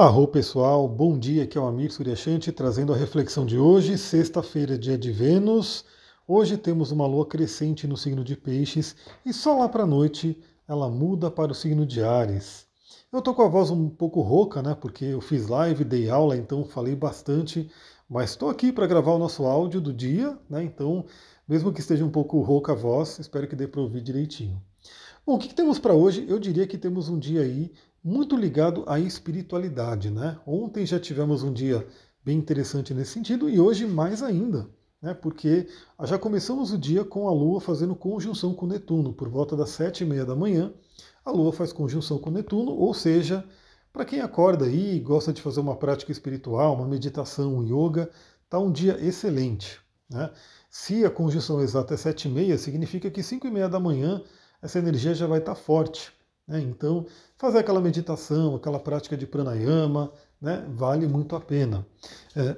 Arro pessoal, bom dia, aqui é o Amir Suryashanti trazendo a reflexão de hoje, sexta-feira, dia de Vênus. Hoje temos uma lua crescente no signo de Peixes e só lá para a noite ela muda para o signo de Ares. Eu tô com a voz um pouco rouca, né? Porque eu fiz live, dei aula, então falei bastante, mas estou aqui para gravar o nosso áudio do dia, né? Então, mesmo que esteja um pouco rouca a voz, espero que dê para ouvir direitinho. Bom, o que, temos para hoje? Eu diria que temos um dia aí muito ligado à espiritualidade. Né? Ontem já tivemos um dia bem interessante nesse sentido e hoje mais ainda, né? porque já começamos o dia com a Lua fazendo conjunção com Netuno. Por volta das sete e meia da manhã, a Lua faz conjunção com Netuno, ou seja, para quem acorda aí e gosta de fazer uma prática espiritual, uma meditação, um yoga, está um dia excelente. Né? Se a conjunção exata é sete e meia, significa que cinco e meia da manhã essa energia já vai estar tá forte. Né? Então, fazer aquela meditação, aquela prática de pranayama, né, vale muito a pena. É,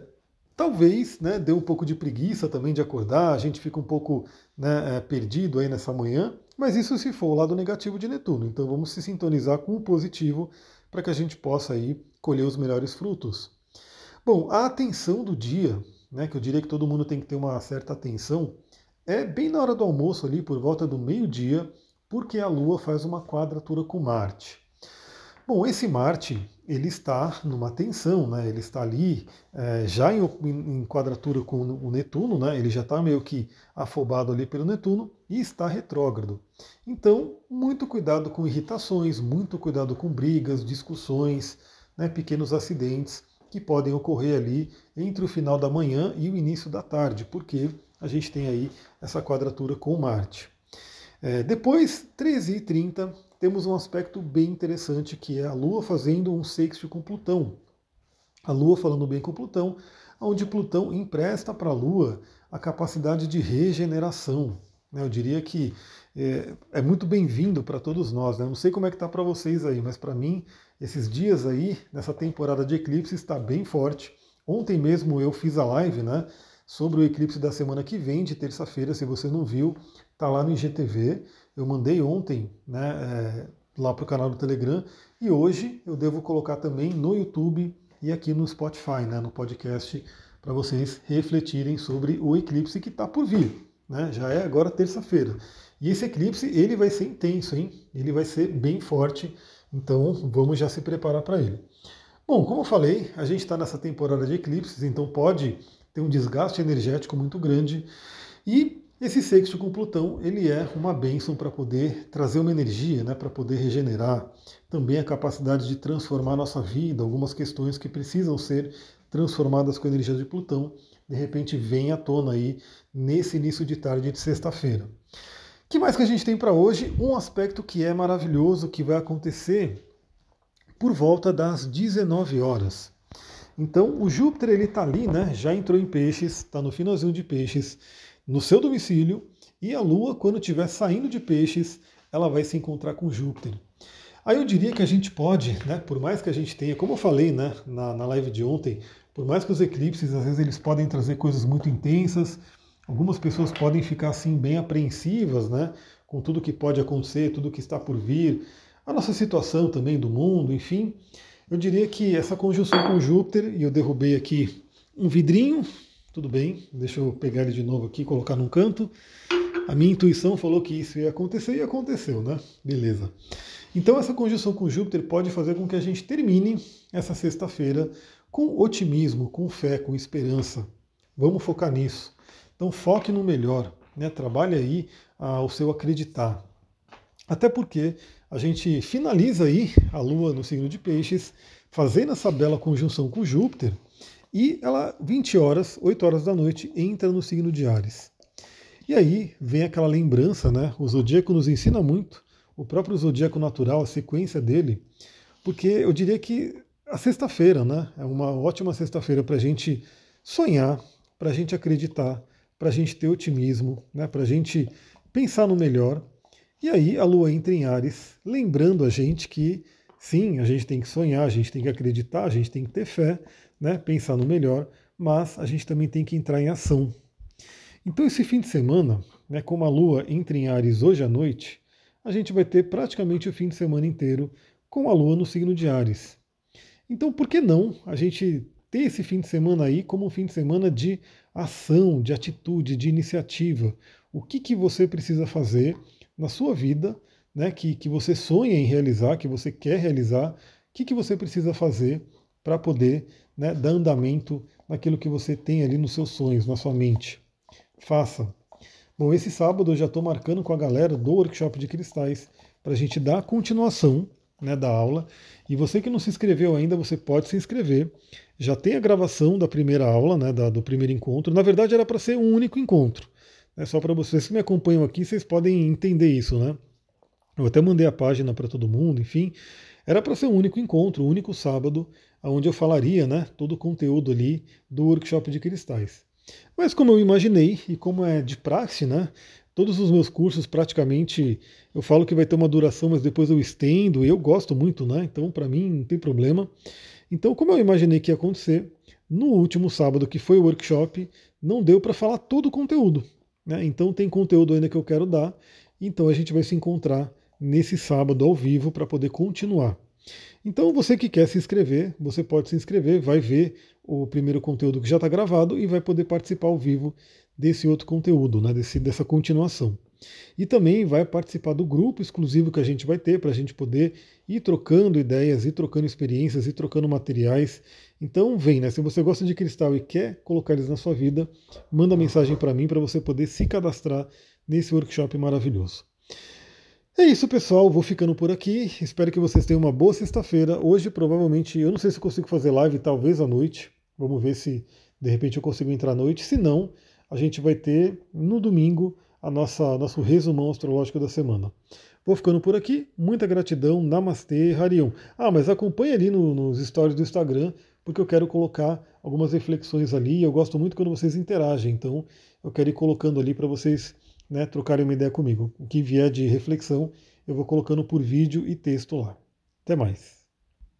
talvez né, dê um pouco de preguiça também de acordar, a gente fica um pouco né, é, perdido aí nessa manhã, mas isso se for o lado negativo de Netuno. Então vamos se sintonizar com o positivo para que a gente possa aí colher os melhores frutos. Bom, a atenção do dia, né, que eu diria que todo mundo tem que ter uma certa atenção, é bem na hora do almoço ali, por volta do meio-dia, porque a Lua faz uma quadratura com Marte. Bom, esse Marte ele está numa tensão, né? ele está ali é, já em, em, quadratura com o Netuno, né? ele já está meio que afobado ali pelo Netuno e está retrógrado. Então, muito cuidado com irritações, muito cuidado com brigas, discussões, né? pequenos acidentes que podem ocorrer ali entre o final da manhã e o início da tarde, porque a gente tem aí essa quadratura com Marte. É, depois, 13h30, temos um aspecto bem interessante que é a Lua fazendo um sexto com Plutão. A Lua falando bem com Plutão, onde Plutão empresta para a Lua a capacidade de regeneração. Né? Eu diria que é, é muito bem-vindo para todos nós. Né? Não sei como é que está para vocês aí, mas para mim, esses dias aí, nessa temporada de eclipse, está bem forte. Ontem mesmo eu fiz a live, né? sobre o eclipse da semana que vem, de terça-feira. Se você não viu, está lá no IGTV. Eu mandei ontem né, é, lá para o canal do Telegram e hoje eu devo colocar também no YouTube e aqui no Spotify, né, no podcast, para vocês refletirem sobre o eclipse que está por vir. Né? Já é agora terça-feira. E esse eclipse ele vai ser intenso, hein? Ele vai ser bem forte. Então vamos já se preparar para ele. Bom, como eu falei, a gente está nessa temporada de eclipses, então pode tem um desgaste energético muito grande. E esse sexto com Plutão, ele é uma bênção para poder trazer uma energia, né, para poder regenerar. Também a capacidade de transformar a nossa vida, algumas questões que precisam ser transformadas com a energia de Plutão, de repente vem à tona aí nesse início de tarde de sexta-feira. que mais que a gente tem para hoje? Um aspecto que é maravilhoso, que vai acontecer por volta das 19 horas. Então, o Júpiter ele está ali, né? Já entrou em Peixes, está no finalzinho de Peixes, no seu domicílio, e a Lua, quando estiver saindo de Peixes, ela vai se encontrar com Júpiter. Aí eu diria que a gente pode, né? Por mais que a gente tenha, como eu falei, né? Na, na live de ontem, por mais que os eclipses às vezes eles podem trazer coisas muito intensas, algumas pessoas podem ficar assim bem apreensivas, né? Com tudo que pode acontecer, tudo que está por vir, a nossa situação também do mundo, enfim. Eu diria que essa conjunção com Júpiter, e eu derrubei aqui um vidrinho, tudo bem, deixa eu pegar ele de novo aqui, colocar num canto. A minha intuição falou que isso ia acontecer e aconteceu, né? Beleza. Então essa conjunção com Júpiter pode fazer com que a gente termine essa sexta-feira com otimismo, com fé, com esperança. Vamos focar nisso. Então foque no melhor, né? Trabalhe aí ah, o seu acreditar. Até porque a gente finaliza aí a Lua no signo de Peixes, fazendo essa bela conjunção com Júpiter, e ela, 20 horas, 8 horas da noite, entra no signo de Ares. E aí vem aquela lembrança, né? O zodíaco nos ensina muito, o próprio zodíaco natural, a sequência dele, porque eu diria que a sexta-feira, né? É uma ótima sexta-feira para a gente sonhar, para a gente acreditar, para a gente ter otimismo, né? para a gente pensar no melhor e aí a Lua entra em Ares, lembrando a gente que sim, a gente tem que sonhar, a gente tem que acreditar, a gente tem que ter fé, né, pensar no melhor, mas a gente também tem que entrar em ação. Então esse fim de semana, né, como a Lua entra em Ares hoje à noite, a gente vai ter praticamente o fim de semana inteiro com a Lua no signo de Ares. Então, por que não a gente ter esse fim de semana aí como um fim de semana de ação, de atitude, de iniciativa? O que, que você precisa fazer na sua vida, né, que, que você sonha em realizar, que você quer realizar? O que, que você precisa fazer para poder né, dar andamento naquilo que você tem ali nos seus sonhos, na sua mente? Faça. Bom, esse sábado eu já estou marcando com a galera do workshop de cristais para a gente dar continuação né, da aula. E você que não se inscreveu ainda, você pode se inscrever. Já tem a gravação da primeira aula, né, da, do primeiro encontro. Na verdade, era para ser um único encontro. É só para vocês que me acompanham aqui, vocês podem entender isso, né? Eu até mandei a página para todo mundo, enfim. Era para ser um único encontro, um único sábado, onde eu falaria né, todo o conteúdo ali do workshop de cristais. Mas como eu imaginei, e como é de praxe, né? Todos os meus cursos praticamente eu falo que vai ter uma duração, mas depois eu estendo, e eu gosto muito, né? Então, para mim, não tem problema. Então, como eu imaginei que ia acontecer, no último sábado, que foi o workshop, não deu para falar todo o conteúdo. Né? Então, tem conteúdo ainda que eu quero dar. Então, a gente vai se encontrar nesse sábado ao vivo para poder continuar. Então, você que quer se inscrever, você pode se inscrever, vai ver o primeiro conteúdo que já está gravado e vai poder participar ao vivo desse outro conteúdo, né, desse, dessa continuação. E também vai participar do grupo exclusivo que a gente vai ter para a gente poder ir trocando ideias, ir trocando experiências, ir trocando materiais. Então vem, né? Se você gosta de cristal e quer colocar eles na sua vida, manda mensagem para mim para você poder se cadastrar nesse workshop maravilhoso. É isso, pessoal. Vou ficando por aqui. Espero que vocês tenham uma boa sexta-feira. Hoje, provavelmente, eu não sei se eu consigo fazer live, talvez à noite. Vamos ver se de repente eu consigo entrar à noite. Se não, a gente vai ter no domingo a nossa nosso resumão astrológico da semana. Vou ficando por aqui. Muita gratidão. Namastê, Harion. Ah, mas acompanhe ali no, nos stories do Instagram, porque eu quero colocar algumas reflexões ali. Eu gosto muito quando vocês interagem, então eu quero ir colocando ali para vocês né, trocarem uma ideia comigo. O que vier de reflexão, eu vou colocando por vídeo e texto lá. Até mais.